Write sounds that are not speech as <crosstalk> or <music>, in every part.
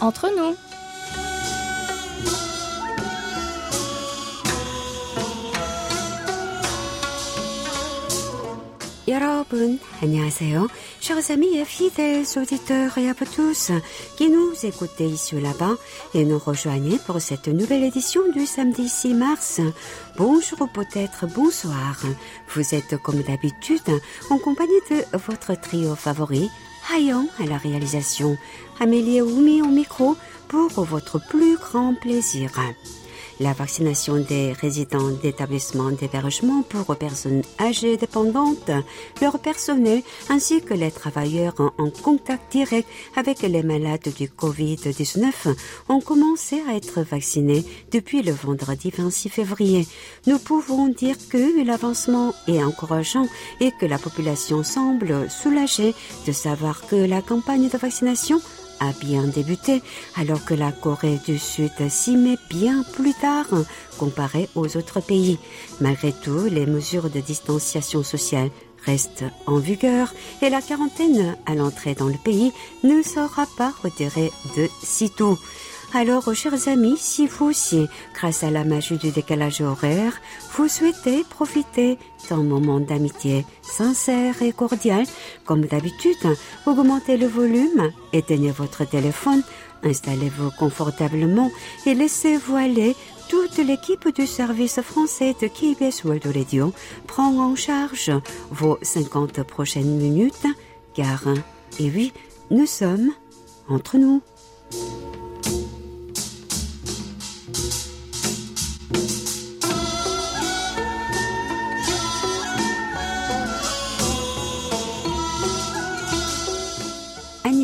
entre nous. 여러분, 안녕하세요. Chers amis et fidèles auditeurs et à vous tous qui nous écoutez ici ou là-bas et nous rejoignez pour cette nouvelle édition du samedi 6 mars. Bonjour ou peut-être bonsoir. Vous êtes comme d'habitude en compagnie de votre trio favori, Hayon à la réalisation, Amélie Oumi au micro pour votre plus grand plaisir la vaccination des résidents d'établissements d'hébergement pour personnes âgées dépendantes, leur personnel ainsi que les travailleurs en contact direct avec les malades du Covid-19 ont commencé à être vaccinés depuis le vendredi 26 février. Nous pouvons dire que l'avancement est encourageant et que la population semble soulagée de savoir que la campagne de vaccination a bien débuté, alors que la Corée du Sud s'y met bien plus tard comparé aux autres pays. Malgré tout, les mesures de distanciation sociale restent en vigueur et la quarantaine à l'entrée dans le pays ne sera pas retirée de sitôt. Alors, chers amis, si vous aussi, grâce à la magie du décalage horaire, vous souhaitez profiter d'un moment d'amitié sincère et cordial, comme d'habitude, augmentez le volume, éteignez votre téléphone, installez-vous confortablement et laissez-vous aller toute l'équipe du service français de KBS World Radio prend en charge vos 50 prochaines minutes, car, et oui, nous sommes entre nous.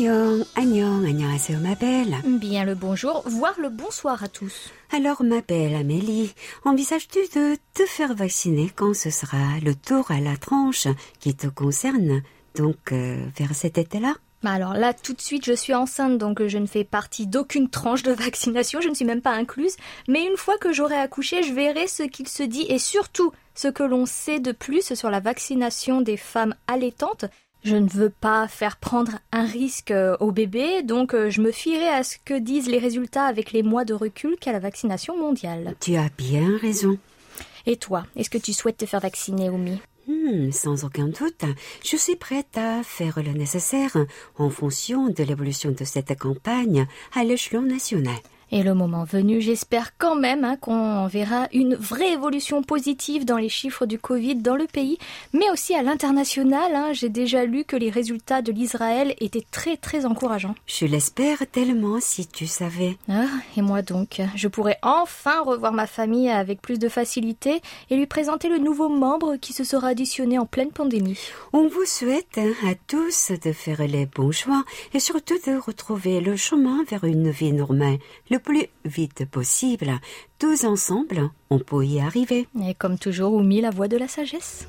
Annyeong, annyeonghaseyo ma belle. Bien le bonjour, voire le bonsoir à tous. Alors ma belle Amélie, envisages-tu de te faire vacciner quand ce sera le tour à la tranche qui te concerne, donc euh, vers cet été-là? Bah alors là, tout de suite, je suis enceinte, donc je ne fais partie d'aucune tranche de <laughs> vaccination, je ne suis même pas incluse. Mais une fois que j'aurai accouché, je verrai ce qu'il se dit et surtout ce que l'on sait de plus sur la vaccination des femmes allaitantes. Je ne veux pas faire prendre un risque euh, au bébé, donc euh, je me fierai à ce que disent les résultats avec les mois de recul qu'à la vaccination mondiale. Tu as bien raison. Et toi, est-ce que tu souhaites te faire vacciner, Oumi? Hmm, sans aucun doute, je suis prête à faire le nécessaire en fonction de l'évolution de cette campagne à l'échelon national. Et le moment venu, j'espère quand même hein, qu'on verra une vraie évolution positive dans les chiffres du Covid dans le pays, mais aussi à l'international. hein. J'ai déjà lu que les résultats de l'Israël étaient très très encourageants. Je l'espère tellement si tu savais. Ah, et moi donc, je pourrais enfin revoir ma famille avec plus de facilité et lui présenter le nouveau membre qui se sera additionné en pleine pandémie. On vous souhaite hein, à tous de faire les bons choix et surtout de retrouver le chemin vers une vie normale le plus vite possible. Tous ensemble, on peut y arriver. Et comme toujours, Oumi, la voix de la sagesse.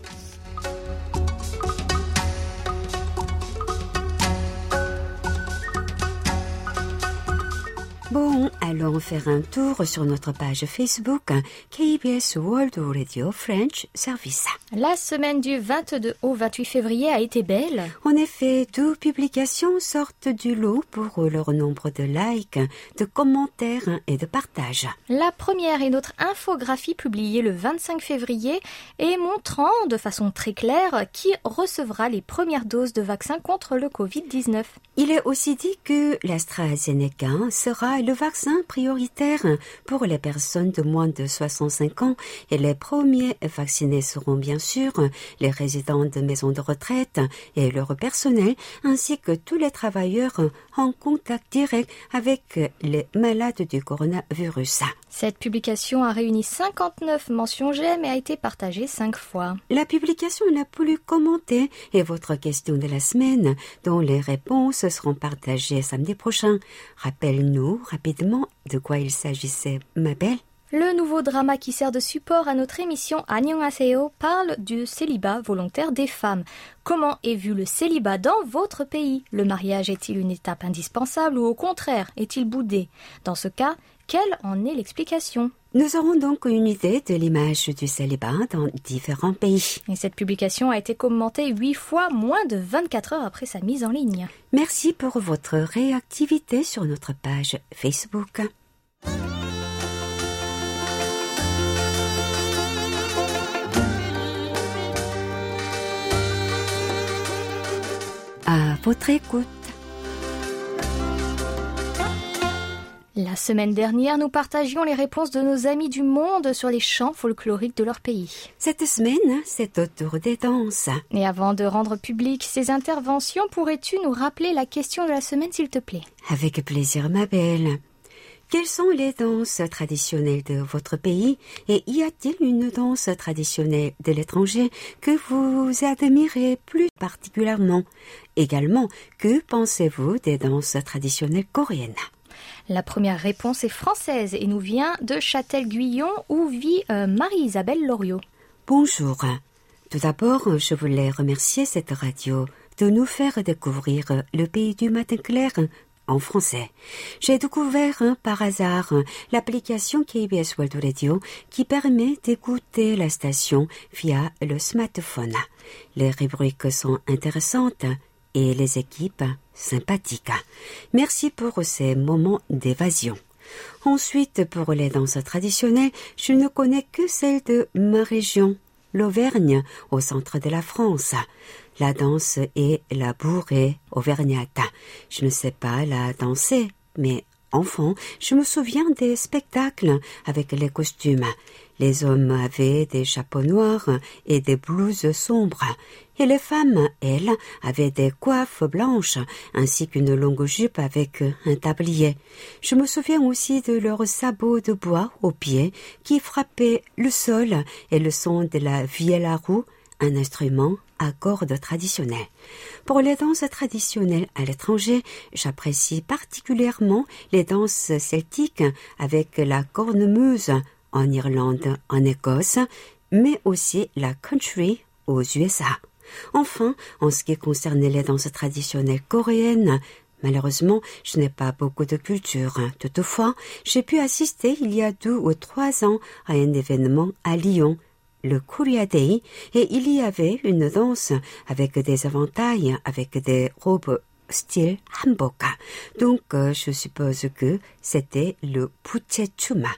Bon, allons faire un tour sur notre page Facebook KBS World Radio French Service. La semaine du 22 au 28 février a été belle. En effet, deux publications sortent du lot pour leur nombre de likes, de commentaires et de partages. La première est notre infographie publiée le 25 février et montrant de façon très claire qui recevra les premières doses de vaccin contre le Covid-19. Il est aussi dit que l'AstraZeneca sera le vaccin prioritaire pour les personnes de moins de 65 ans et les premiers vaccinés seront bien sûr les résidents de maisons de retraite et leur personnel ainsi que tous les travailleurs en contact direct avec les malades du coronavirus. Cette publication a réuni 59 mentions j'aime et a été partagée 5 fois. La publication la plus commentée est votre question de la semaine, dont les réponses seront partagées samedi prochain. Rappelle-nous rapidement de quoi il s'agissait, ma belle. Le nouveau drama qui sert de support à notre émission Annyeonghaseyo parle du célibat volontaire des femmes. Comment est vu le célibat dans votre pays? Le mariage est-il une étape indispensable ou au contraire est-il boudé? Dans ce cas, quelle en est l'explication? Nous aurons donc une idée de l'image du célibat dans différents pays. Et cette publication a été commentée huit fois moins de 24 heures après sa mise en ligne. Merci pour votre réactivité sur notre page Facebook. À votre écoute. La semaine dernière, nous partagions les réponses de nos amis du monde sur les chants folkloriques de leur pays. Cette semaine, c'est au tour des danses. Et avant de rendre publiques ces interventions, pourrais-tu nous rappeler la question de la semaine, s'il te plaît? Avec plaisir, ma belle. Quelles sont les danses traditionnelles de votre pays et y a-t-il une danse traditionnelle de l'étranger que vous admirez plus particulièrement? Également, que pensez-vous des danses traditionnelles coréennes? La première réponse est française et nous vient de Châtel-Guyon où vit euh, Marie-Isabelle Loriot. Bonjour. Tout d'abord, je voulais remercier cette radio de nous faire découvrir le pays du matin clair en français. J'ai découvert par hasard l'application KBS World Radio qui permet d'écouter la station via le smartphone. Les rubriques sont intéressantes et les équipes sympathiques. Merci pour ces moments d'évasion. Ensuite, pour les danses traditionnelles, je ne connais que celle de ma région, l'Auvergne, au centre de la France. La danse est la bourrée auvergnate. Je ne sais pas la danser, mais enfant, je me souviens des spectacles avec les costumes. Les hommes avaient des chapeaux noirs et des blouses sombres, et les femmes, elles, avaient des coiffes blanches ainsi qu'une longue jupe avec un tablier. Je me souviens aussi de leurs sabots de bois aux pieds qui frappaient le sol et le son de la vielle à roue, un instrument à cordes traditionnelles. Pour les danses traditionnelles à l'étranger, j'apprécie particulièrement les danses celtiques avec la cornemuse en Irlande, en Écosse, mais aussi la country aux USA. Enfin, en ce qui concerne les danses traditionnelles coréennes, Malheureusement, je n'ai pas beaucoup de culture. Toutefois, j'ai pu assister il y a deux ou trois ans à un événement à Lyon, le Korea Day, et il y avait une danse avec des éventails, avec des robes style hanbok. Donc, euh, je suppose que c'était le Puchechuma.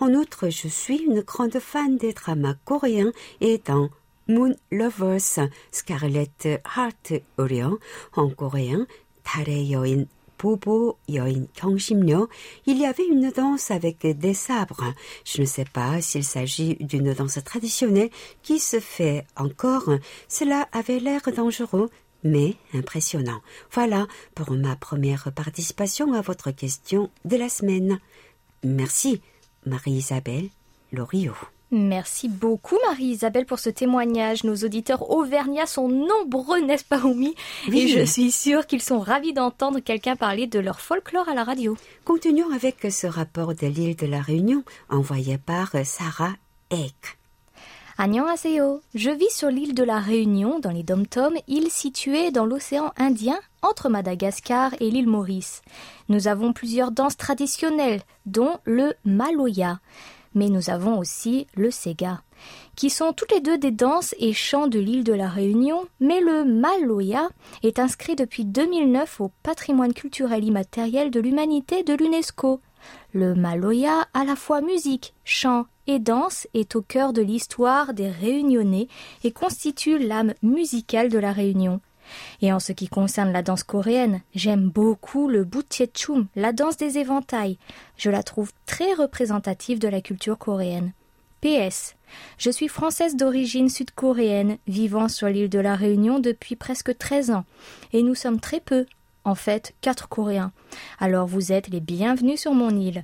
En outre, je suis une grande fan des dramas coréens et dans Moon Lovers, Scarlet Heart Orion, en coréen, 달의 여인 Bobo 여인 경심료, il y avait une danse avec des sabres. Je ne sais pas s'il s'agit d'une danse traditionnelle qui se fait encore. Cela avait l'air dangereux, mais impressionnant. Voilà pour ma première participation à votre question de la semaine. Merci, Marie-Isabelle Loriot. Merci beaucoup Marie-Isabelle pour ce témoignage. Nos auditeurs auvergnats sont nombreux, n'est-ce pas Oumi oui. Et je suis sûre qu'ils sont ravis d'entendre quelqu'un parler de leur folklore à la radio. Continuons avec ce rapport de l'île de la Réunion envoyé par Sarah Eck. Annyeonghaseyo. Je vis sur l'île de la Réunion, dans les Dom-Tom, île située dans l'océan Indien, entre Madagascar et l'île Maurice. Nous avons plusieurs danses traditionnelles, dont le Maloya mais nous avons aussi le Sega, qui sont toutes les deux des danses et chants de l'île de la Réunion, mais le Maloya est inscrit depuis 2009 au patrimoine culturel immatériel de l'humanité de l'UNESCO. Le Maloya, à la fois musique, chant et danse, est au cœur de l'histoire des Réunionnais et constitue l'âme musicale de la Réunion. Et en ce qui concerne la danse coréenne, j'aime beaucoup le Butchechum, la danse des éventails. Je la trouve très représentative de la culture coréenne. PS. Je suis française d'origine sud-coréenne, vivant sur l'île de la Réunion depuis presque 13 ans, et nous sommes très peu, en fait quatre Coréens. Alors vous êtes les bienvenus sur mon île.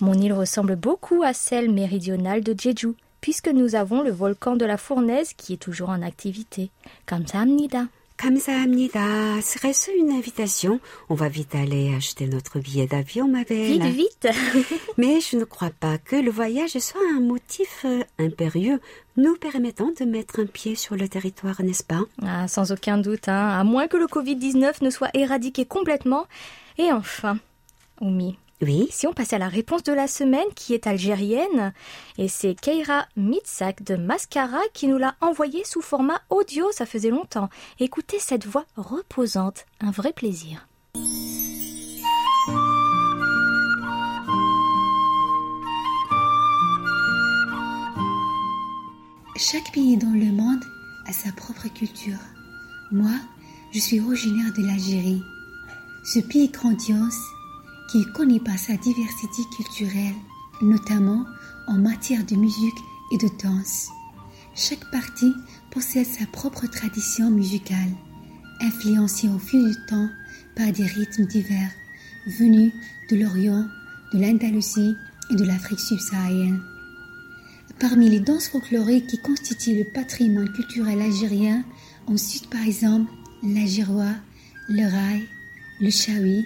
Mon île ressemble beaucoup à celle méridionale de Jeju, puisque nous avons le volcan de la Fournaise qui est toujours en activité. Kamsahamnida. 감사합니다. Serait-ce une invitation On va vite aller acheter notre billet d'avion, ma belle. Vite, vite. <laughs> Mais je ne crois pas que le voyage soit un motif euh, impérieux nous permettant de mettre un pied sur le territoire, n'est-ce pas ah, Sans aucun doute, hein. à moins que le Covid-19 ne soit éradiqué complètement. Et enfin, Oumi, oui. Si on passe à la réponse de la semaine qui est algérienne, et c'est Keira Mitsak de Mascara qui nous l'a envoyé sous format audio, ça faisait longtemps. Écoutez cette voix reposante, un vrai plaisir. Chaque pays dans le monde a sa propre culture. Moi, je suis originaire de l'Algérie. Ce pays grandiose qui est connu par sa diversité culturelle, notamment en matière de musique et de danse. Chaque partie possède sa propre tradition musicale, influencée au fil du temps par des rythmes divers venus de l'Orient, de l'Andalousie et de l'Afrique subsaharienne. Parmi les danses folkloriques qui constituent le patrimoine culturel algérien, on cite par exemple la giroua, le rail, le chaoui,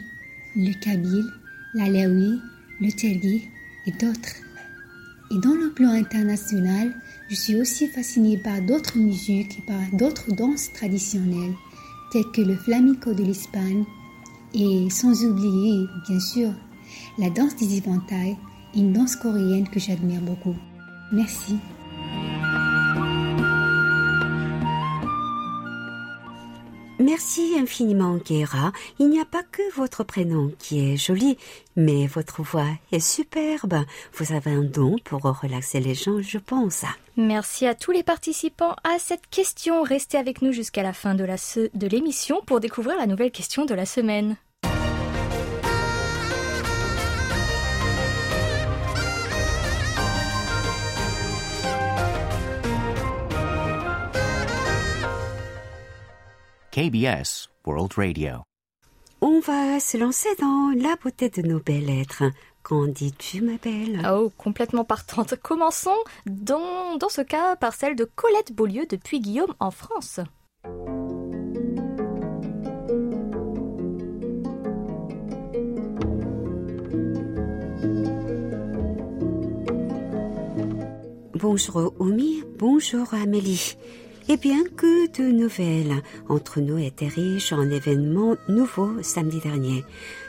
le kabyle, l'alaoui, le telgui et d'autres. Et dans le plan international, je suis aussi fascinée par d'autres musiques et par d'autres danses traditionnelles, telles que le flamenco de l'Espagne, et sans oublier, bien sûr, la danse des éventails, une danse coréenne que j'admire beaucoup. Merci. Merci infiniment, Kéra. Il n'y a pas que votre prénom qui est joli, mais votre voix est superbe. Vous avez un don pour relaxer les gens, je pense. Merci à tous les participants à cette question. Restez avec nous jusqu'à la fin de l'émission pour découvrir la nouvelle question de la semaine. KBS World Radio. On va se lancer dans la beauté de nos belles lettres. Qu'en dis-tu, ma belle? Oh, complètement partante. Commençons dans, dans ce cas par celle de Colette Beaulieu depuis Guillaume en France. Bonjour Oumi, bonjour Amélie. Et bien que de nouvelles entre nous étaient riches en événements nouveaux samedi dernier.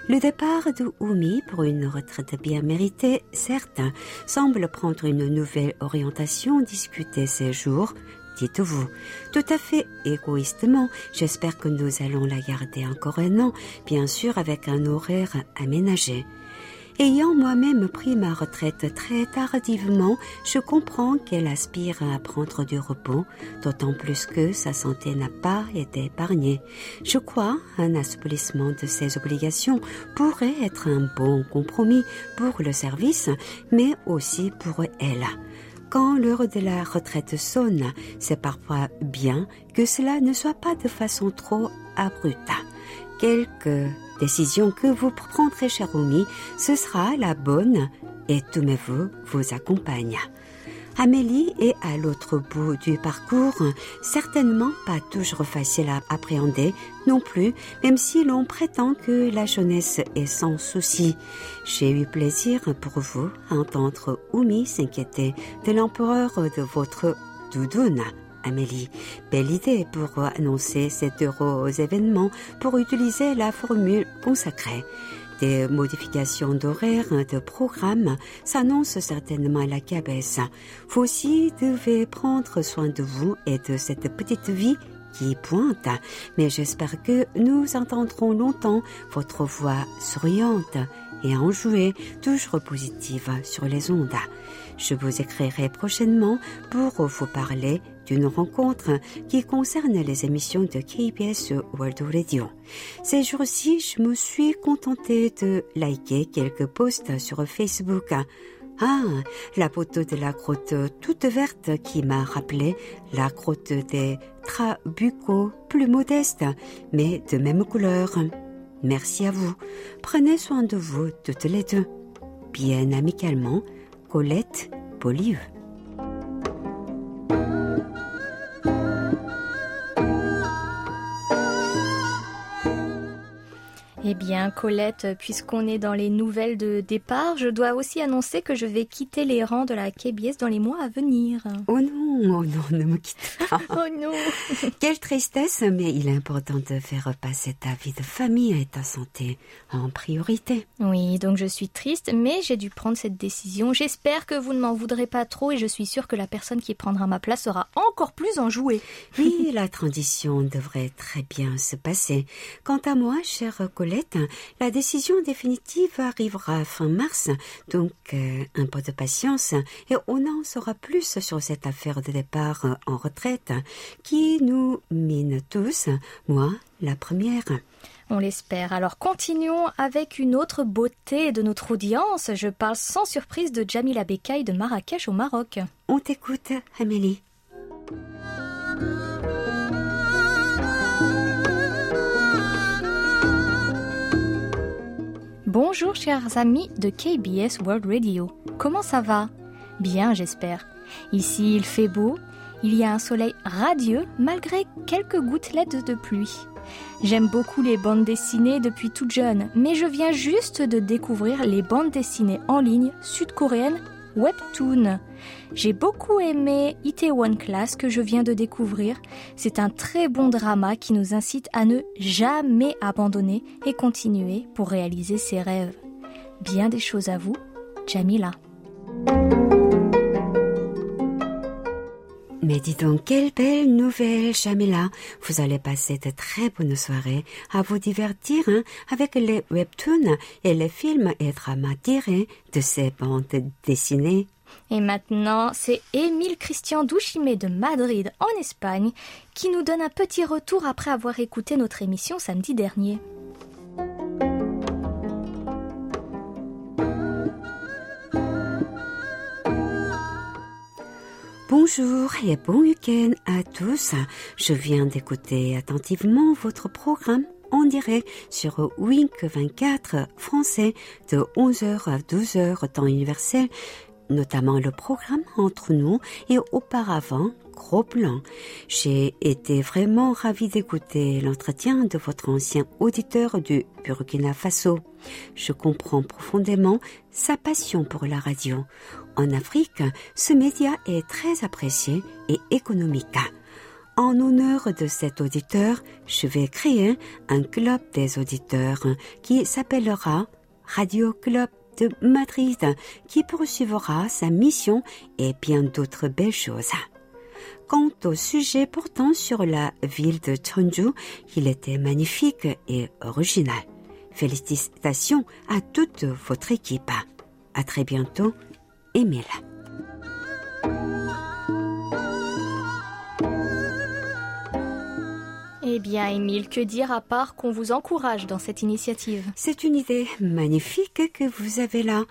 Le départ de Oumi pour une retraite bien méritée, certes, semble prendre une nouvelle orientation discutée ces jours. Dites-vous, tout à fait égoïstement, j'espère que nous allons la garder encore un an, bien sûr avec un horaire aménagé. Ayant moi-même pris ma retraite très tardivement, je comprends qu'elle aspire à prendre du repos, d'autant plus que sa santé n'a pas été épargnée. Je crois un assouplissement de ses obligations pourrait être un bon compromis pour le service, mais aussi pour elle. Quand l'heure de la retraite sonne, c'est parfois bien que cela ne soit pas de façon trop abrupte. Quelques décision que vous prendrez, cher Oumi, ce sera la bonne et tous mes voeux vous accompagnent. Amélie est à l'autre bout du parcours, certainement pas toujours facile à appréhender non plus, même si l'on prétend que la jeunesse est sans souci. J'ai eu plaisir pour vous à entendre Oumi s'inquiéter de l'empereur de votre doudoune. Amélie. Belle idée pour annoncer cet heureux événement pour utiliser la formule consacrée. Des modifications d'horaire de programme s'annoncent certainement à la cabesse. Vous aussi devez prendre soin de vous et de cette petite vie qui pointe, mais j'espère que nous entendrons longtemps votre voix souriante et enjouée, toujours positive sur les ondes. Je vous écrirai prochainement pour vous parler d'une rencontre qui concerne les émissions de KBS World Radio. Ces jours-ci, je me suis contentée de liker quelques posts sur Facebook. Ah, la photo de la grotte toute verte qui m'a rappelé la grotte des Trabucos, plus modeste, mais de même couleur. Merci à vous. Prenez soin de vous toutes les deux. Bien amicalement, Colette Polive. Eh bien, Colette, puisqu'on est dans les nouvelles de départ, je dois aussi annoncer que je vais quitter les rangs de la KBS dans les mois à venir. Oh non, oh non, ne me quitte pas. <laughs> oh non. <laughs> Quelle tristesse, mais il est important de faire passer ta vie de famille et ta santé en priorité. Oui, donc je suis triste, mais j'ai dû prendre cette décision. J'espère que vous ne m'en voudrez pas trop et je suis sûre que la personne qui prendra ma place sera encore plus enjouée. Oui, la transition devrait très bien se passer. Quant à moi, chère Colette, la décision définitive arrivera fin mars, donc euh, un peu de patience et on en saura plus sur cette affaire de départ en retraite qui nous mine tous, moi la première. On l'espère. Alors continuons avec une autre beauté de notre audience. Je parle sans surprise de Jamila Bekaï de Marrakech au Maroc. On t'écoute, Amélie. Bonjour chers amis de KBS World Radio. Comment ça va? Bien j'espère. Ici il fait beau, il y a un soleil radieux malgré quelques gouttelettes de pluie. J'aime beaucoup les bandes dessinées depuis toute jeune, mais je viens juste de découvrir les bandes dessinées en ligne sud-coréennes Webtoon. J'ai beaucoup aimé Itaewon Class que je viens de découvrir. C'est un très bon drama qui nous incite à ne jamais abandonner et continuer pour réaliser ses rêves. Bien des choses à vous, Jamila. Mais dis donc, quelle belle nouvelle, Jamila. Vous allez passer de très bonnes soirées à vous divertir hein, avec les webtoons et les films et dramas tirés de ces bandes dessinées. Et maintenant, c'est Émile Christian Douchimé de Madrid, en Espagne, qui nous donne un petit retour après avoir écouté notre émission samedi dernier. Bonjour et bon week-end à tous. Je viens d'écouter attentivement votre programme en direct sur Wink 24 français de 11h à 12h temps universel, notamment le programme Entre nous et auparavant Gros Plan. J'ai été vraiment ravi d'écouter l'entretien de votre ancien auditeur du Burkina Faso. Je comprends profondément sa passion pour la radio. En Afrique, ce média est très apprécié et économique. En honneur de cet auditeur, je vais créer un club des auditeurs qui s'appellera Radio Club de Madrid, qui poursuivra sa mission et bien d'autres belles choses. Quant au sujet portant sur la ville de Chonju, il était magnifique et original. Félicitations à toute votre équipe. À très bientôt Émile. Eh bien, Émile, que dire à part qu'on vous encourage dans cette initiative? C'est une idée magnifique que vous avez là.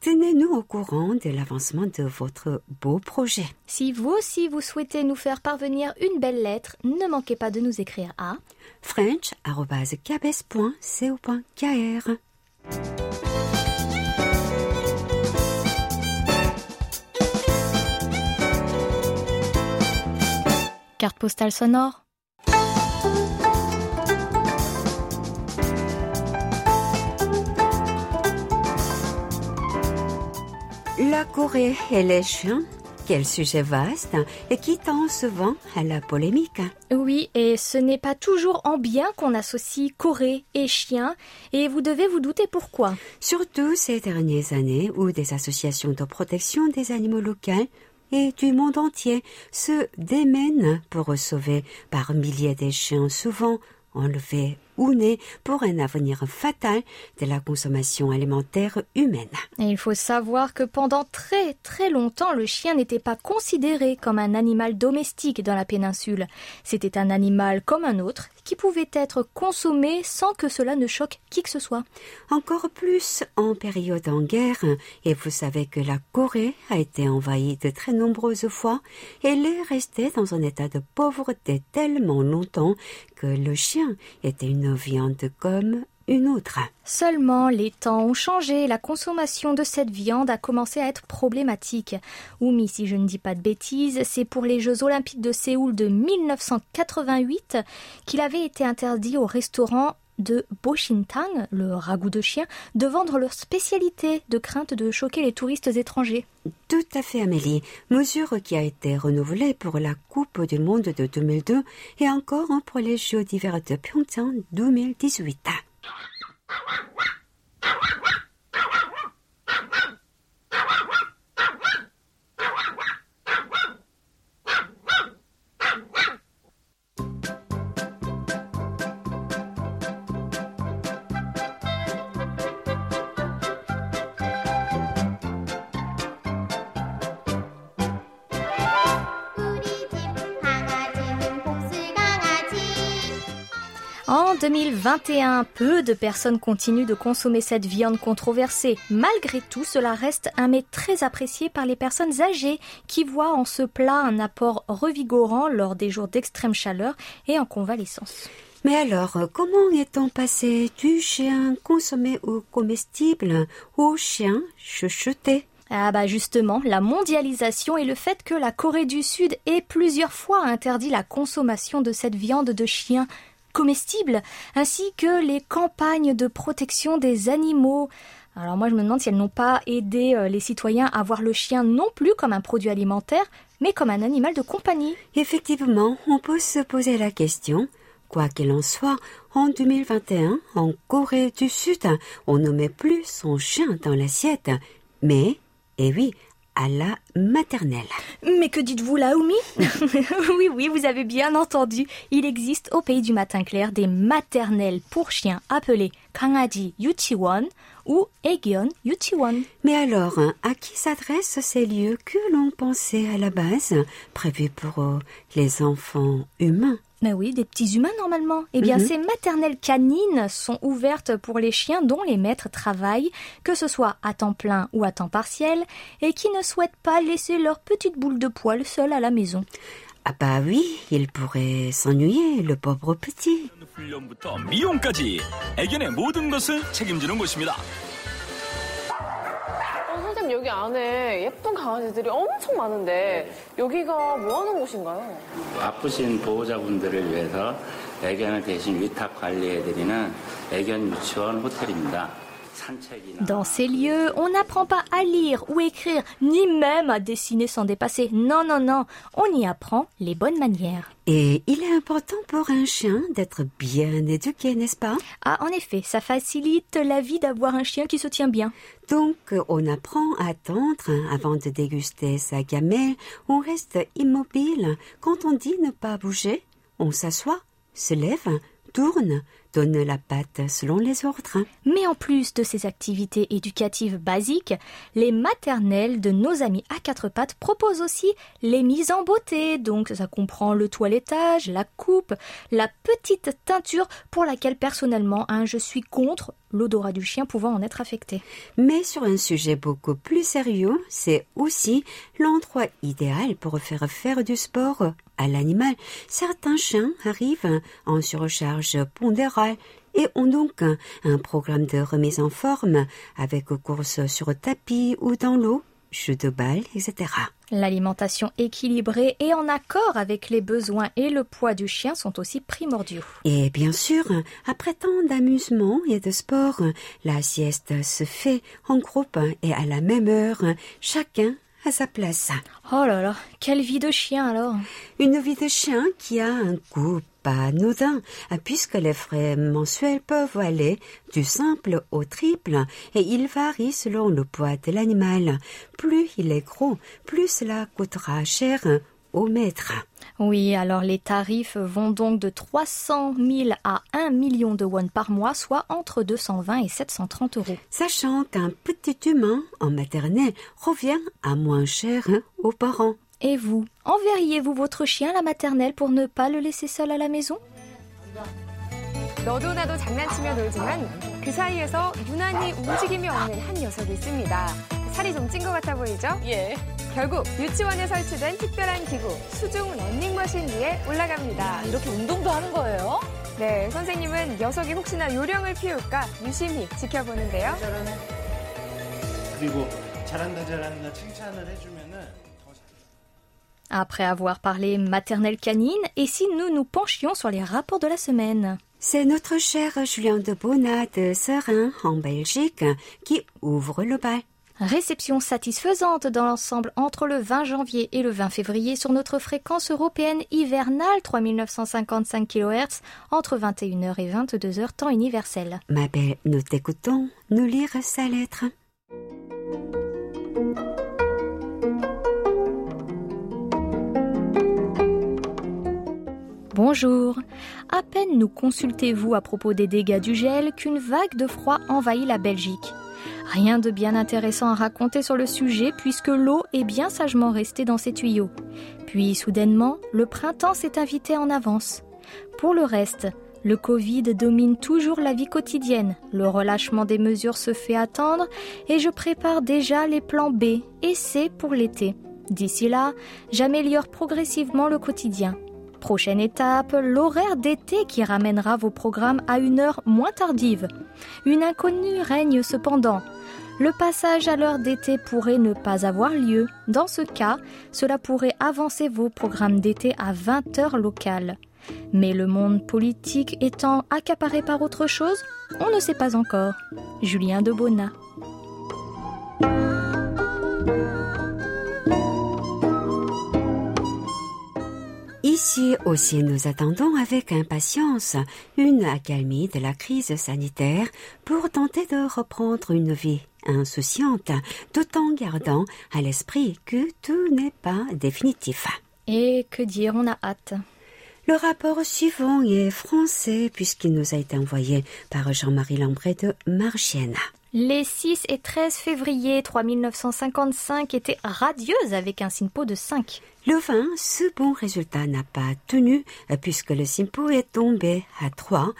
Tenez-nous au courant de l'avancement de votre beau projet. Si vous aussi vous souhaitez nous faire parvenir une belle lettre, ne manquez pas de nous écrire à french.cabes.co.kr. Carte postale sonore. La Corée et les chiens quel sujet vaste et qui tend souvent à la polémique. Oui, et ce n'est pas toujours en bien qu'on associe Corée et chien, et vous devez vous douter pourquoi. Surtout ces dernières années où des associations de protection des animaux locaux et du monde entier se démènent pour sauver par milliers de chiens souvent enlevés ou pour un avenir fatal de la consommation alimentaire humaine. Et il faut savoir que pendant très très longtemps, le chien n'était pas considéré comme un animal domestique dans la péninsule. C'était un animal comme un autre qui pouvait être consommé sans que cela ne choque qui que ce soit. Encore plus en période en guerre, et vous savez que la Corée a été envahie de très nombreuses fois, elle est restée dans un état de pauvreté tellement longtemps que le chien était une viande comme une autre. Seulement, les temps ont changé, la consommation de cette viande a commencé à être problématique. Oumi, si je ne dis pas de bêtises, c'est pour les Jeux olympiques de Séoul de 1988 qu'il avait été interdit au restaurant de Boshintang, le ragoût de chien, de vendre leur spécialité de crainte de choquer les touristes étrangers. Tout à fait, Amélie. Mesure qui a été renouvelée pour la Coupe du Monde de 2002 et encore pour les Jeux d'hiver de Pyeongchang 2018. What? <laughs> 2021, peu de personnes continuent de consommer cette viande controversée. Malgré tout, cela reste un mets très apprécié par les personnes âgées qui voient en ce plat un apport revigorant lors des jours d'extrême chaleur et en convalescence. Mais alors, comment est-on passé du chien consommé ou comestible au chien chuchoté? Ah bah justement, la mondialisation et le fait que la Corée du Sud ait plusieurs fois interdit la consommation de cette viande de chien comestibles, ainsi que les campagnes de protection des animaux. Alors moi je me demande si elles n'ont pas aidé euh, les citoyens à voir le chien non plus comme un produit alimentaire, mais comme un animal de compagnie. Effectivement, on peut se poser la question. Quoi qu'il en soit, en 2021, en Corée du Sud, on ne met plus son chien dans l'assiette. Mais, et oui, la maternelle. Mais que dites-vous là, Oumi <laughs> Oui, oui, vous avez bien entendu. Il existe au pays du matin clair des maternelles pour chiens appelées Kangaji Yuchiwon ou Egyon Yuchiwon. Mais alors, à qui s'adressent ces lieux que l'on pensait à la base prévus pour euh, les enfants humains? Mais oui, des petits humains normalement. Eh bien, Mhm. ces maternelles canines sont ouvertes pour les chiens dont les maîtres travaillent, que ce soit à temps plein ou à temps partiel, et qui ne souhaitent pas laisser leur petite boule de poil seule à la maison. Ah bah oui, il pourrait s'ennuyer, le pauvre petit. 훈련부터 미용까지 애견의 모든 것을 책임지는 곳입니다. 어, 선생님 여기 안에 예쁜 강아지들이 엄청 많은데 여기가 뭐 하는 곳인가요? 아프신 보호자분들을 위해서 애견을 대신 위탁 관리해드리는 애견 유치원 호텔입니다. Dans ces lieux, on n'apprend pas à lire ou écrire, ni même à dessiner sans dépasser. Non, non, non, on y apprend les bonnes manières. Et il est important pour un chien d'être bien éduqué, n'est-ce pas? Ah, en effet, ça facilite la vie d'avoir un chien qui se tient bien. Donc, on apprend à attendre avant de déguster sa gamelle. On reste immobile. Quand on dit ne pas bouger, on s'assoit, se lève, tourne, donne la patte selon les ordres. Mais en plus de ces activités éducatives basiques, les maternelles de nos amis à quatre pattes proposent aussi les mises en beauté. Donc ça comprend le toilettage, la coupe, la petite teinture pour laquelle personnellement hein, je suis contre l'odorat du chien pouvant en être affecté. Mais sur un sujet beaucoup plus sérieux, c'est aussi l'endroit idéal pour faire faire du sport à l'animal. Certains chiens arrivent en surcharge pondérale et ont donc un, un programme de remise en forme avec courses sur tapis ou dans l'eau, jeux de balles, etc. L'alimentation équilibrée et en accord avec les besoins et le poids du chien sont aussi primordiaux. Et bien sûr, après tant d'amusement et de sport, la sieste se fait en groupe et à la même heure, chacun à sa place. Oh là là, quelle vie de chien alors Une vie de chien qui a un coût pas anodin, puisque les frais mensuels peuvent aller du simple au triple, et ils varient selon le poids de l'animal. Plus il est gros, plus cela coûtera cher au. Oui, alors les tarifs vont donc de 300 000 à 1 million de won par mois, soit entre 220 et 730 euros. Sachant qu'un petit humain en maternelle revient à moins cher aux parents. Et vous, enverriez-vous votre chien à la maternelle pour ne pas le laisser seul à la maison? 그. 살이 좀 찐 것 같아 보이죠? 예. 결국 유치원에 설치된 특별한 기구 수중 런닝머신 위에 올라갑니다. 이렇게 운동도 하는 거예요? 네, 선생님은 녀석이 혹시나 요령을 피울까 유심히 지켜보는데요. 그리고 잘한다 잘한다 칭찬을 해주면은 더 잘. Après avoir parlé maternelle canine, et si nous nous penchions sur les rapports de la semaine C'est notre cher Julien de Bonat de Serein, en Belgique, qui ouvre le bal. Réception satisfaisante dans l'ensemble entre le 20 janvier et le 20 février sur notre fréquence européenne hivernale 3955 kHz entre 21h et 22h temps universel. Ma belle, nous t'écoutons nous lire sa lettre. Bonjour. À peine nous consultez-vous à propos des dégâts du gel qu'une vague de froid envahit la Belgique. Rien de bien intéressant à raconter sur le sujet puisque l'eau est bien sagement restée dans ses tuyaux. Puis soudainement, le printemps s'est invité en avance. Pour le reste, le Covid domine toujours la vie quotidienne, le relâchement des mesures se fait attendre et je prépare déjà les plans B et C pour l'été. D'ici là, j'améliore progressivement le quotidien. Prochaine étape, l'horaire d'été qui ramènera vos programmes à une heure moins tardive. Une inconnue règne cependant. Le passage à l'heure d'été pourrait ne pas avoir lieu. Dans ce cas, cela pourrait avancer vos programmes d'été à 20 heures locales. Mais le monde politique étant accaparé par autre chose, on ne sait pas encore. Julien de Bonnat. Ici aussi, nous attendons avec impatience une accalmie de la crise sanitaire pour tenter de reprendre une vie insouciante, tout en gardant à l'esprit que tout n'est pas définitif. Et que dire, on a hâte. Le rapport suivant est français puisqu'il nous a été envoyé par Jean-Marie Lambret de Marchienne. Les 6 et 13 février 3955 étaient radieuses avec un SINPO de 5. Le 20, ce bon résultat n'a pas tenu puisque le SINPO est tombé à 3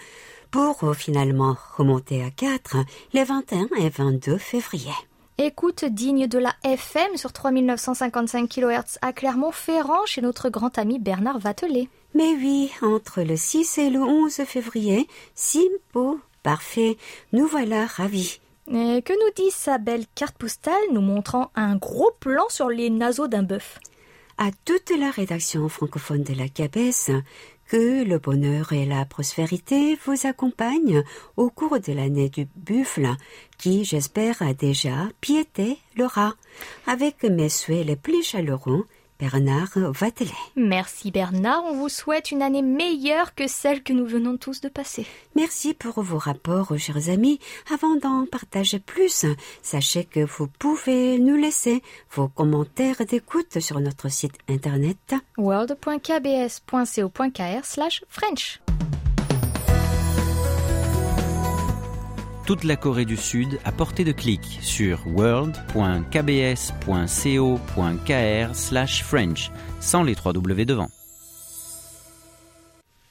pour finalement remonter à 4 les 21 et 22 février. Écoute digne de la FM sur 3955 kHz à Clermont-Ferrand chez notre grand ami Bernard Vatelet. Mais oui, entre le 6 et le 11 février, SINPO parfait, nous voilà ravis. Que nous dit sa belle carte postale nous montrant un gros plan sur les naseaux d'un bœuf? À toute la rédaction francophone de la Cabesse, que le bonheur et la prospérité vous accompagnent au cours de l'année du buffle, qui, j'espère, a déjà piété le rat, avec mes souhaits les plus chaleureux Bernard Vatelet. Merci Bernard, on vous souhaite une année meilleure que celle que nous venons tous de passer. Merci pour vos rapports, chers amis. Avant d'en partager plus, sachez que vous pouvez nous laisser vos commentaires d'écoute sur notre site internet world.kbs.co.kr slash French. Toute la Corée du Sud à portée de clic sur world.kbs.co.kr/french sans les trois W devant.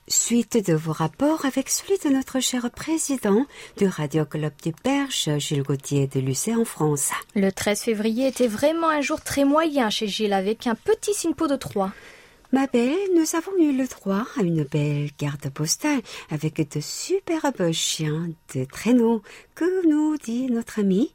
Suite de vos rapports avec celui de notre cher président du Radio Club du Perche, Gilles Gauthier de Lucé en France. Le 13 février était vraiment un jour très moyen chez Gilles avec un petit SINPO de 3. Ma belle, nous avons eu le droit à une belle carte postale avec de superbes chiens de traîneau. Que nous dit notre ami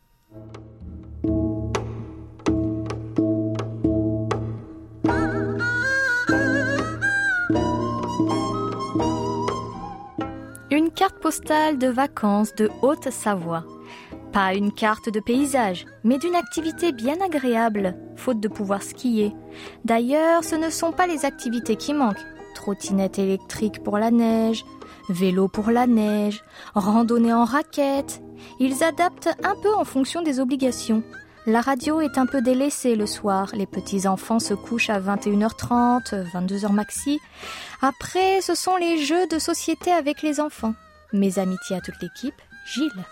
Une carte postale de vacances de Haute-Savoie. Pas une carte de paysage, mais d'une activité bien agréable, faute de pouvoir skier. D'ailleurs, ce ne sont pas les activités qui manquent. Trottinette électrique pour la neige, vélo pour la neige, randonnée en raquette. Ils adaptent un peu en fonction des obligations. La radio est un peu délaissée le soir. Les petits enfants se couchent à 21h30, 22h maxi. Après, ce sont les jeux de société avec les enfants. Mes amitiés à toute l'équipe, Gilles.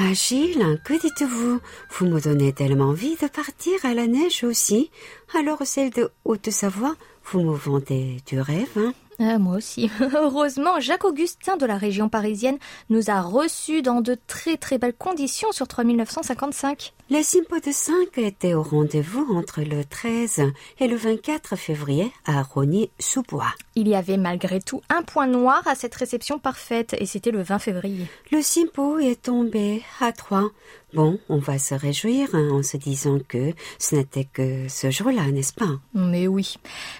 Ah Gilles, que dites-vous? Vous me donnez tellement envie de partir à la neige aussi. Alors celle de Haute-Savoie, vous me vendez du rêve, hein ah, moi aussi. <laughs> Heureusement, Jacques Augustin de la région parisienne nous a reçus dans de très très belles conditions sur 3955. Les Simpo de 5 étaient au rendez-vous entre le 13 et le 24 février à Rogny-sous-Bois. Il y avait malgré tout un point noir à cette réception parfaite et c'était le 20 février. Le Simpo est tombé à 3 Bon, on va se réjouir hein, en se disant que ce n'était que ce jour-là, n'est-ce pas? Mais oui.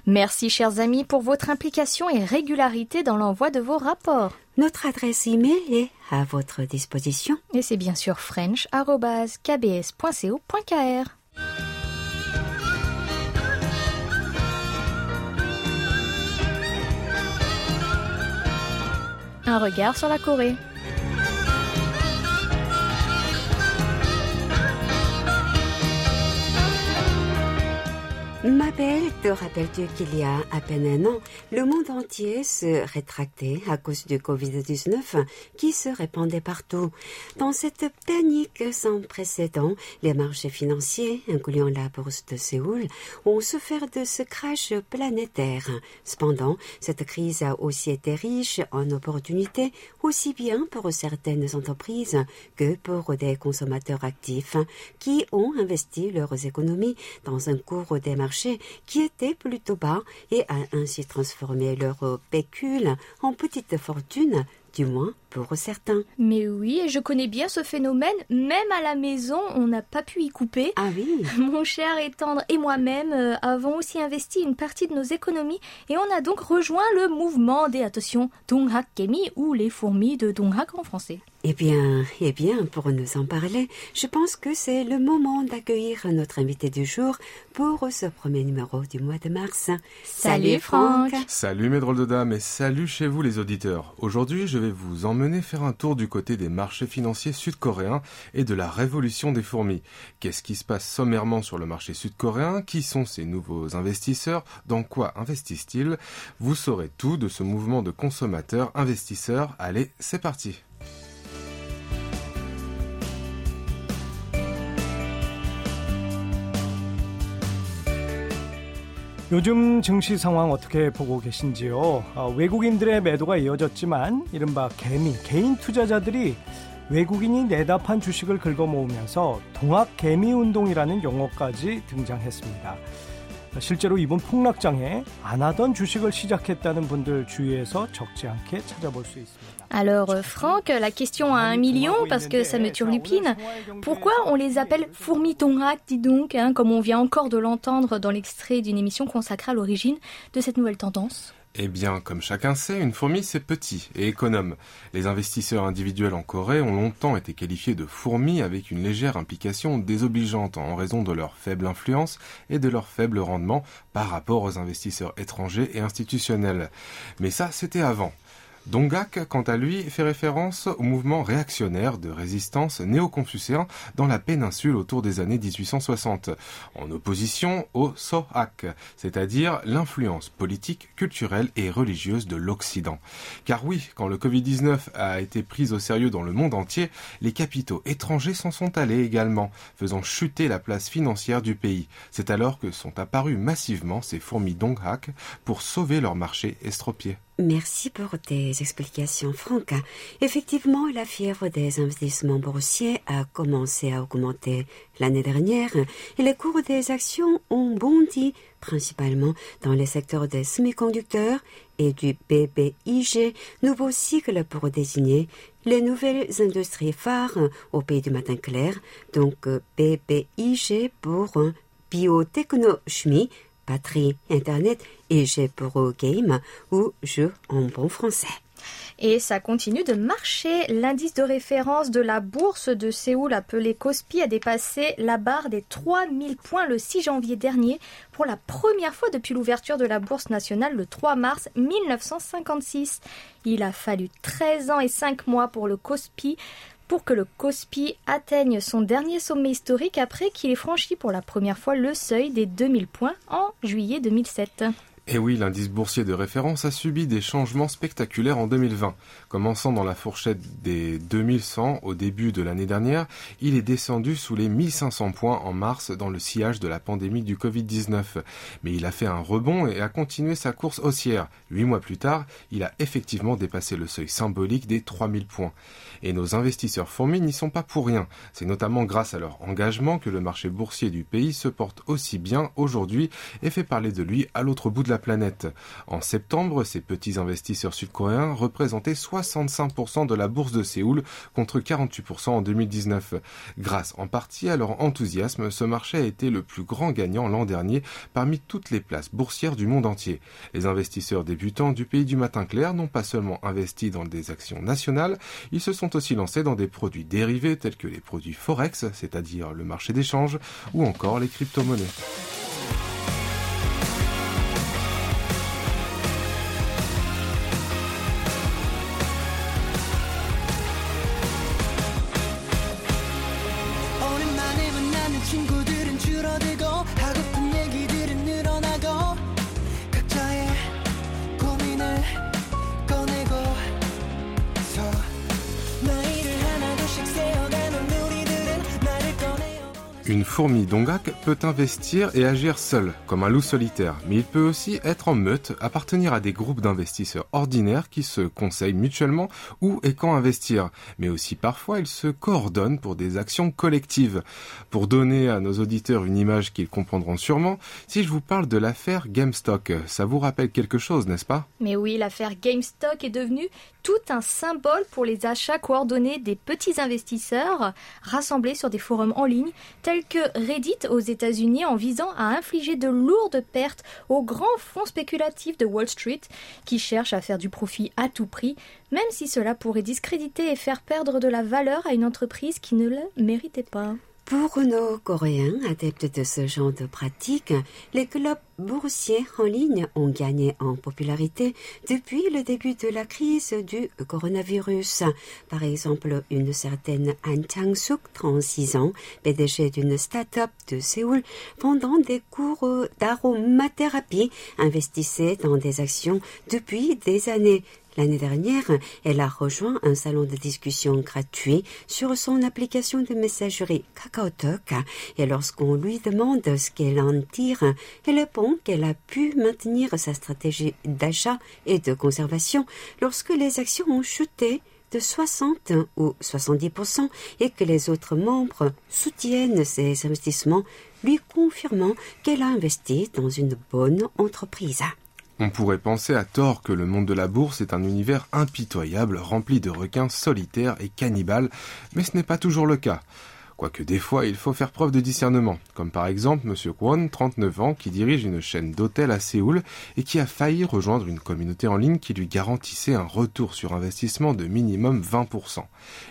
Merci, chers amis, pour votre implication et régularité dans l'envoi de vos rapports. Notre adresse email est à votre disposition. Et c'est bien sûr french.kbs.co.kr. Un regard sur la Corée. Ma belle, te rappelles-tu qu'il y a à peine un an, le monde entier se rétractait à cause du Covid-19 qui se répandait partout. Dans cette panique sans précédent, les marchés financiers, incluant la bourse de Séoul, ont souffert de ce crash planétaire. Cependant, cette crise a aussi été riche en opportunités, aussi bien pour certaines entreprises que pour des consommateurs actifs qui ont investi leurs économies dans un cours des marchés qui était plutôt bas et a ainsi transformé leur pécule en petite fortune, du moins pour certains. Mais oui, je connais bien ce phénomène. Même à la maison, on n'a pas pu y couper. Ah oui <laughs> Mon cher et tendre et moi-même euh, avons aussi investi une partie de nos économies et on a donc rejoint le mouvement des, attention, Donghak Kemi ou les fourmis de Donghak en français. Eh bien, eh bien, pour nous en parler, je pense que c'est le moment d'accueillir notre invité du jour pour ce premier numéro du mois de mars. Salut, Franck. Salut mes drôles de dames et salut chez vous les auditeurs. Aujourd'hui, je vais vous emmener faire un tour du côté des marchés financiers sud-coréens et de la révolution des fourmis. Qu'est-ce qui se passe sommairement sur le marché sud-coréen? Qui sont ces nouveaux investisseurs? Dans quoi investissent-ils? Vous saurez tout de ce mouvement de consommateurs investisseurs. Allez, c'est parti. 요즘 증시 상황 어떻게 보고 계신지요? 어, 외국인들의 매도가 이어졌지만 이른바 개미, 개인 투자자들이 외국인이 내다판 주식을 긁어 모으면서 동학 개미 운동이라는 용어까지 등장했습니다. 실제로 이번 폭락장에 안 하던 주식을 시작했다는 분들 주위에서 적지 않게 찾아볼 수 있습니다. Alors Franck, la question à un million parce que ça me turlupine. Pourquoi on les appelle fourmis tonrak, dis donc, hein, comme on vient encore de l'entendre dans l'extrait d'une émission consacrée à l'origine de cette nouvelle tendance? Eh bien, comme chacun sait, une fourmi c'est petit et économe. Les investisseurs individuels en Corée ont longtemps été qualifiés de fourmis avec une légère implication désobligeante en raison de leur faible influence et de leur faible rendement par rapport aux investisseurs étrangers et institutionnels. Mais ça, c'était avant. Dongak, quant à lui, fait référence au mouvement réactionnaire de résistance néo-confucéen dans la péninsule autour des années 1860, en opposition au Sohak, c'est-à-dire l'influence politique, culturelle et religieuse de l'Occident. Car oui, quand le Covid-19 a été pris au sérieux dans le monde entier, les capitaux étrangers s'en sont allés également, faisant chuter la place financière du pays. C'est alors que sont apparus massivement ces fourmis Donghak pour sauver leur marché estropié. Merci pour tes explications, Franck. Effectivement, la fièvre des investissements boursiers a commencé à augmenter l'année dernière et les cours des actions ont bondi, principalement dans les secteurs des semi-conducteurs et du BBIG, nouveau cycle pour désigner les nouvelles industries phares au pays du matin clair, donc BBIG pour biotechnochimie, batterie, Internet et pour game ou jeux en bon français. Et ça continue de marcher. L'indice de référence de la bourse de Séoul, appelé Kospi, a dépassé la barre des 3000 points le 6 janvier dernier pour la première fois depuis l'ouverture de la bourse nationale le 3 mars 1956. Il a fallu 13 ans et 5 mois pour le Kospi pour que le Kospi atteigne son dernier sommet historique après qu'il ait franchi pour la première fois le seuil des 2000 points en juillet 2007. Et oui, l'indice boursier de référence a subi des changements spectaculaires en 2020. Commençant dans la fourchette des 2100 au début de l'année dernière, il est descendu sous les 1500 points en mars dans le sillage de la pandémie du Covid-19. Mais il a fait un rebond et a continué sa course haussière. Huit mois plus tard, il a effectivement dépassé le seuil symbolique des 3000 points. Et nos investisseurs fourmis n'y sont pas pour rien. C'est notamment grâce à leur engagement que le marché boursier du pays se porte aussi bien aujourd'hui et fait parler de lui à l'autre bout de la la planète. En septembre, ces petits investisseurs sud-coréens représentaient 65% de la bourse de Séoul contre 48% en 2019. Grâce en partie à leur enthousiasme, ce marché a été le plus grand gagnant l'an dernier parmi toutes les places boursières du monde entier. Les investisseurs débutants du pays du matin clair n'ont pas seulement investi dans des actions nationales, ils se sont aussi lancés dans des produits dérivés tels que les produits Forex, c'est-à-dire le marché d'échange, ou encore les crypto-monnaies. Une fourmi dongak peut investir et agir seule, comme un loup solitaire, mais il peut aussi être en meute, appartenir à des groupes d'investisseurs ordinaires qui se conseillent mutuellement où et quand investir, mais aussi parfois ils se coordonnent pour des actions collectives. Pour donner à nos auditeurs une image qu'ils comprendront sûrement, si je vous parle de l'affaire GameStop, ça vous rappelle quelque chose, n'est-ce pas? Mais oui, l'affaire GameStop est devenue tout un symbole pour les achats coordonnés des petits investisseurs rassemblés sur des forums en ligne tels que Reddit aux États-Unis en visant à infliger de lourdes pertes aux grands fonds spéculatifs de Wall Street qui cherchent à faire du profit à tout prix, même si cela pourrait discréditer et faire perdre de la valeur à une entreprise qui ne le méritait pas. Pour nos Coréens adeptes de ce genre de pratique, les clubs boursiers en ligne ont gagné en popularité depuis le début de la crise du coronavirus. Par exemple, une certaine Han Chang-suk, 36 ans, PDG d'une start-up de Séoul, pendant des cours d'aromathérapie, investissait dans des actions depuis des années. L'année dernière, elle a rejoint un salon de discussion gratuit sur son application de messagerie KakaoTalk et lorsqu'on lui demande ce qu'elle en tire, elle répond qu'elle a pu maintenir sa stratégie d'achat et de conservation lorsque les actions ont chuté de 60 ou 70% et que les autres membres soutiennent ses investissements, lui confirmant qu'elle a investi dans une bonne entreprise. On pourrait penser à tort que le monde de la bourse est un univers impitoyable, rempli de requins solitaires et cannibales, mais ce n'est pas toujours le cas. Quoique des fois, il faut faire preuve de discernement, comme par exemple M. Kwon, 39 ans, qui dirige une chaîne d'hôtels à Séoul et qui a failli rejoindre une communauté en ligne qui lui garantissait un retour sur investissement de minimum 20%.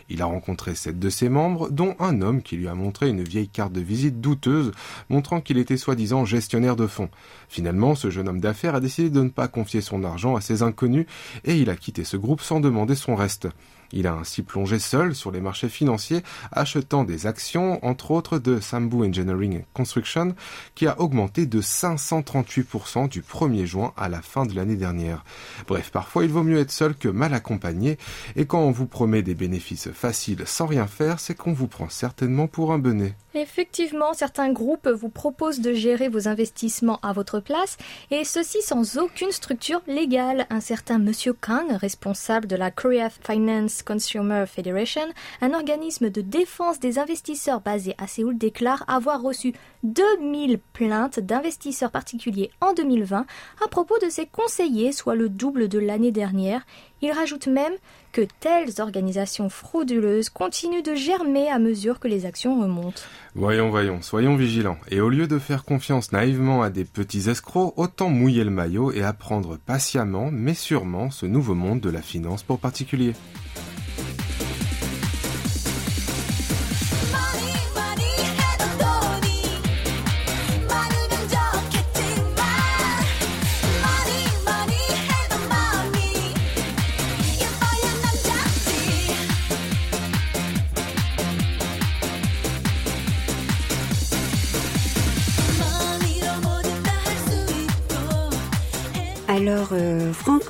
Il a rencontré sept de ses membres, dont un homme qui lui a montré une vieille carte de visite douteuse, montrant qu'il était soi-disant gestionnaire de fonds. Finalement, ce jeune homme d'affaires a décidé de ne pas confier son argent à ces inconnus et il a quitté ce groupe sans demander son reste. Il a ainsi plongé seul sur les marchés financiers, achetant des actions, entre autres de Sambu Engineering Construction, qui a augmenté de 538% du 1er juin à la fin de l'année dernière. Bref, parfois il vaut mieux être seul que mal accompagné, et quand on vous promet des bénéfices faciles sans rien faire, c'est qu'on vous prend certainement pour un benet. Effectivement, certains groupes vous proposent de gérer vos investissements à votre place, et ceci sans aucune structure légale. Un certain Monsieur Kang, responsable de la Korea Finance Consumer Federation, un organisme de défense des investisseurs basé à Séoul, déclare avoir reçu 2000 plaintes d'investisseurs particuliers en 2020 à propos de ses conseillers, soit le double de l'année dernière. Il rajoute même que telles organisations frauduleuses continuent de germer à mesure que les actions remontent. Voyons, voyons, soyons vigilants. Et au lieu de faire confiance naïvement à des petits escrocs, autant mouiller le maillot et apprendre patiemment, mais sûrement, ce nouveau monde de la finance pour particuliers.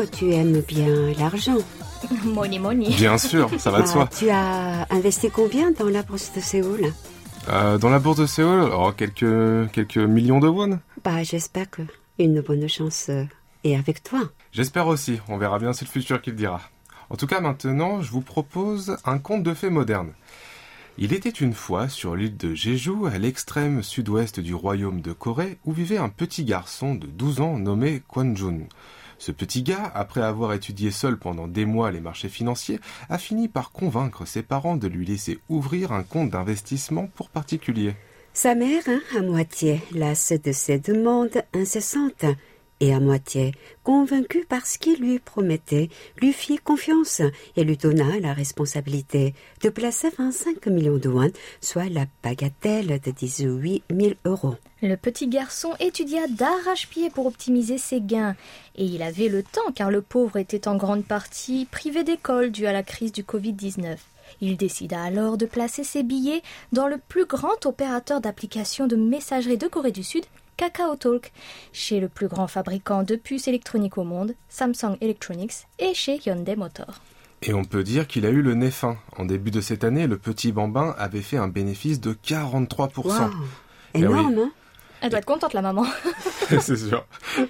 Tu aimes bien l'argent <laughs> Money, money. Bien sûr, ça va de Ah, soi. Tu as investi combien dans la bourse de Séoul? Euh, dans la bourse de Séoul, oh, quelques, quelques millions de won. Bah, j'espère que une bonne chance euh, est avec toi. J'espère aussi, on verra bien, c'est le futur qui le dira. En tout cas, maintenant, je vous propose un conte de fées moderne. Il était une fois sur l'île de Jeju, à l'extrême sud-ouest du royaume de Corée, où vivait un petit garçon de 12 ans nommé Kwon Jun. Ce petit gars, après avoir étudié seul pendant des mois les marchés financiers, a fini par convaincre ses parents de lui laisser ouvrir un compte d'investissement pour particuliers. Sa mère, hein, à moitié lasse de ses demandes incessantes, et à moitié convaincu par ce qu'il lui promettait, lui fit confiance et lui donna la responsabilité de placer 25 millions de won, soit la bagatelle de 18 000 euros. Le petit garçon étudia d'arrache-pied pour optimiser ses gains, et il avait le temps car le pauvre était en grande partie privé d'école dû à la crise du Covid-19. Il décida alors de placer ses billets dans le plus grand opérateur d'applications de messagerie de Corée du Sud, Kakao Talk, chez le plus grand fabricant de puces électroniques au monde, Samsung Electronics, et chez Hyundai Motor. Et on peut dire qu'il a eu le nez fin. En début de cette année, le petit bambin avait fait un bénéfice de 43%. Énorme, hein? Elle doit être contente, la maman. <laughs> c'est sûr.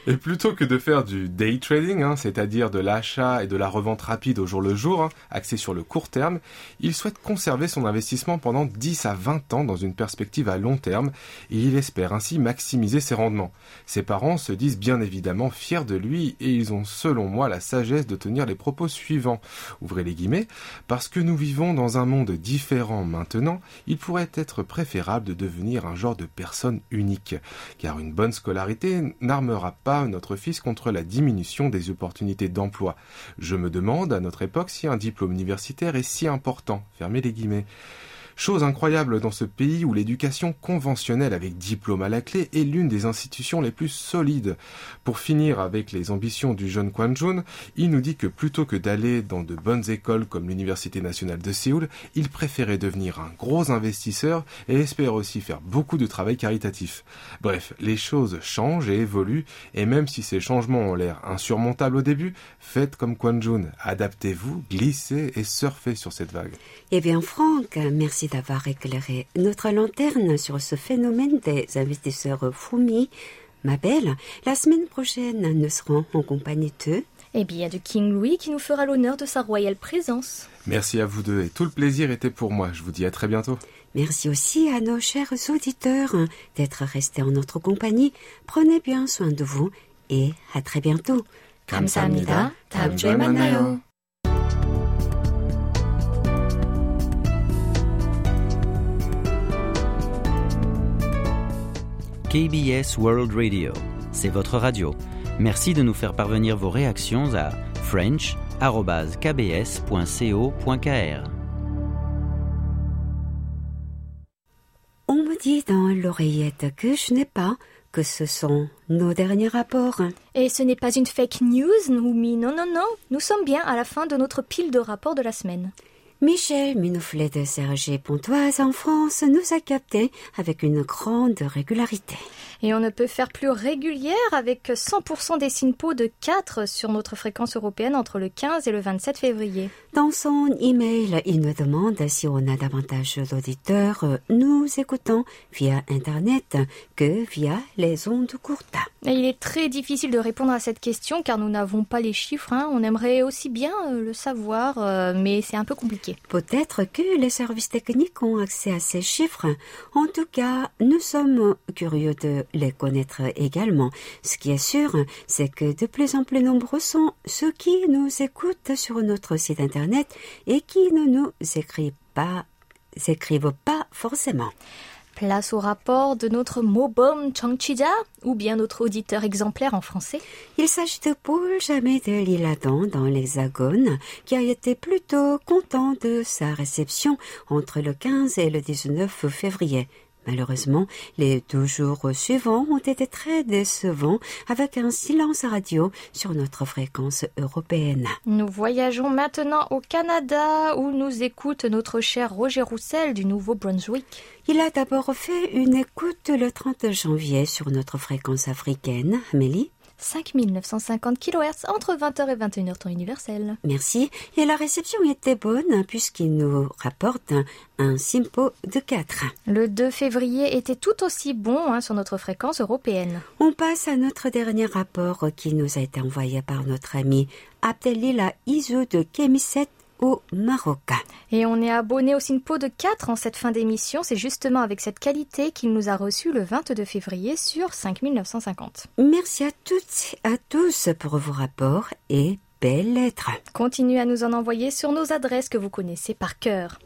Et plutôt que de faire du day trading, hein, c'est-à-dire de l'achat et de la revente rapide au jour le jour, hein, axé sur le court terme, il souhaite conserver son investissement pendant 10 à 20 ans dans une perspective à long terme et il espère ainsi maximiser ses rendements. Ses parents se disent bien évidemment fiers de lui et ils ont selon moi la sagesse de tenir les propos suivants. Ouvrez les guillemets. Parce que nous vivons dans un monde différent maintenant, il pourrait être préférable de devenir un genre de personne unique. Car une bonne scolarité n'armera pas notre fils contre la diminution des opportunités d'emploi. Je me demande à notre époque si un diplôme universitaire est si important. Fermez les guillemets. Chose incroyable dans ce pays où l'éducation conventionnelle avec diplôme à la clé est l'une des institutions les plus solides. Pour finir avec les ambitions du jeune Kwan Jun, il nous dit que plutôt que d'aller dans de bonnes écoles comme l'Université nationale de Séoul, il préférait devenir un gros investisseur et espère aussi faire beaucoup de travail caritatif. Bref, les choses changent et évoluent et même si ces changements ont l'air insurmontables au début, faites comme Kwan Jun, adaptez-vous, glissez et surfez sur cette vague. Eh bien, merci d'avoir éclairé notre lanterne sur ce phénomène des investisseurs fourmis. Ma belle, la semaine prochaine, nous serons en compagnie de... Eh bien, de King Louis qui nous fera l'honneur de sa royale présence. Merci à vous deux et tout le plaisir était pour moi. Je vous dis à très bientôt. Merci aussi à nos chers auditeurs d'être restés en notre compagnie. Prenez bien soin de vous et à très bientôt. 감사합니다. 다음 주에 만나요. KBS World Radio, c'est votre radio. Merci de nous faire parvenir vos réactions à french.kbs.co.kr. On me dit dans l'oreillette que je n'ai pas, que ce sont nos derniers rapports. Et ce n'est pas une fake news, Noumi. Non, non, non. Nous sommes bien à la fin de notre pile de rapports de la semaine. Michel Minouflet de Sergi Pontoise en France nous a captés avec une grande régularité. Et on ne peut faire plus régulière avec 100% des SINPO de 4 sur notre fréquence européenne entre le 15 et le 27 février. Dans son email, il nous demande si on a davantage d'auditeurs nous écoutant via Internet que via les ondes courtes. Et il est très difficile de répondre à cette question car nous n'avons pas les chiffres. hein. On aimerait aussi bien euh, le savoir, euh, mais c'est un peu compliqué. Peut-être que les services techniques ont accès à ces chiffres. En tout cas, nous sommes curieux de les connaître également. Ce qui est sûr, c'est que de plus en plus nombreux sont ceux qui nous écoutent sur notre site internet et qui ne nous écrivent pas, écrivent pas forcément. Place au rapport de notre Mobom Changchija, ou bien notre auditeur exemplaire en français. Il s'agit de Paul Jamais de l'Île-Adam dans l'Hexagone, qui a été plutôt content de sa réception entre le 15 et le 19 février. Malheureusement, les deux jours suivants ont été très décevants avec un silence radio sur notre fréquence européenne. Nous voyageons maintenant au Canada où nous écoute notre cher Roger Roussel du Nouveau-Brunswick. Il a d'abord fait une écoute le 30 janvier sur notre fréquence africaine. Amélie? 5950 kHz entre 20h et 21h temps universel. Merci. Et la réception était bonne puisqu'il nous rapporte un, un simpo de 4. Le 2 février était tout aussi bon hein, sur notre fréquence européenne. On passe à notre dernier rapport qui nous a été envoyé par notre ami Abdelila Iso de Kémisset au Maroc. Et on est abonné au SINPO de 4 en cette fin d'émission. C'est justement avec cette qualité qu'il nous a reçus le 22 février sur 5950. Merci à toutes et à tous pour vos rapports et belles lettres. Continuez à nous en envoyer sur nos adresses que vous connaissez par cœur.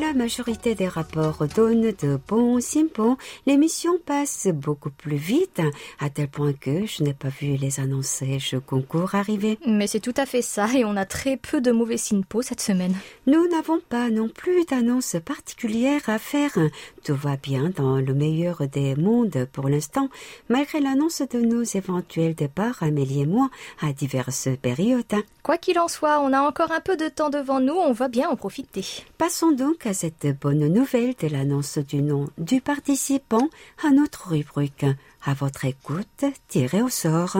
La majorité des rapports donne de bons symptômes, l'émission passe beaucoup plus vite, à tel point que je n'ai pas vu les je concours arriver. Mais c'est tout à fait ça, et on a très peu de mauvais SINPO cette semaine. Nous n'avons pas non plus d'annonce particulière à faire. Tout va bien dans le meilleur des mondes pour l'instant, malgré l'annonce de nos éventuels départs, Amélie et moi, à diverses périodes. Quoi qu'il en soit, on a encore un peu de temps devant nous, on va bien en profiter. Passons donc à cette bonne nouvelle de l'annonce du nom du participant à notre rubrique. À votre écoute, tirez au sort.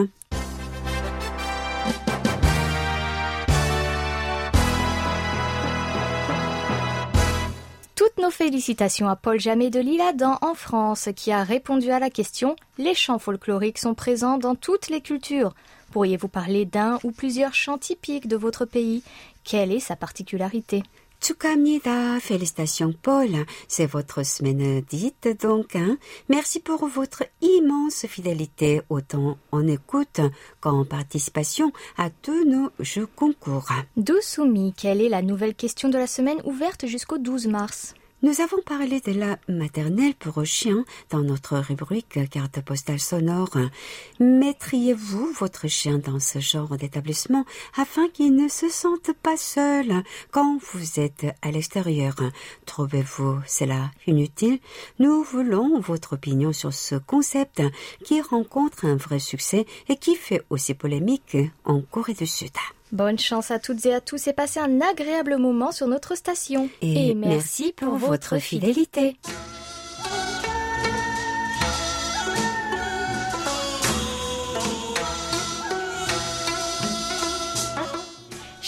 Toutes nos félicitations à Paul Jamet de Lille-Adam en France qui a répondu à la question Les chants folkloriques sont présents dans toutes les cultures. Pourriez-vous parler d'un ou plusieurs chants typiques de votre pays? Quelle est sa particularité? Tsukamnida, félicitations Paul, c'est votre semaine dite donc. Hein. Merci pour votre immense fidélité autant en écoute qu'en participation à tous nos jeux concours. Doussoumi, quelle est la nouvelle question de la semaine ouverte jusqu'au 12 mars? Nous avons parlé de la maternelle pour chien dans notre rubrique carte postale sonore. Mettriez-vous votre chien dans ce genre d'établissement afin qu'il ne se sente pas seul quand vous êtes à l'extérieur? Trouvez-vous cela inutile? Nous voulons votre opinion sur ce concept qui rencontre un vrai succès et qui fait aussi polémique en Corée du Sud. Bonne chance à toutes et à tous et passez un agréable moment sur notre station. Et, merci pour votre fidélité.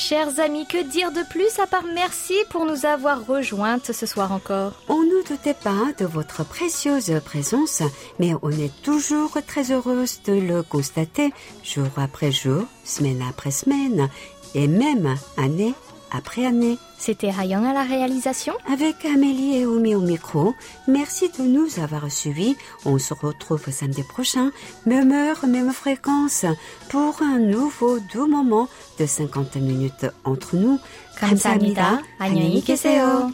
Chers amis, que dire de plus à part merci pour nous avoir rejointes ce soir encore On ne doutait pas de votre précieuse présence, mais on est toujours très heureuse de le constater jour après jour, semaine après semaine, et même année après année. C'était Rayon à la réalisation. Avec Amélie et Oumi au micro. Merci de nous avoir suivis. On se retrouve samedi prochain, même heure, même fréquence, pour un nouveau doux moment de 50 minutes entre nous. 감사합니다. 안녕히 계세요.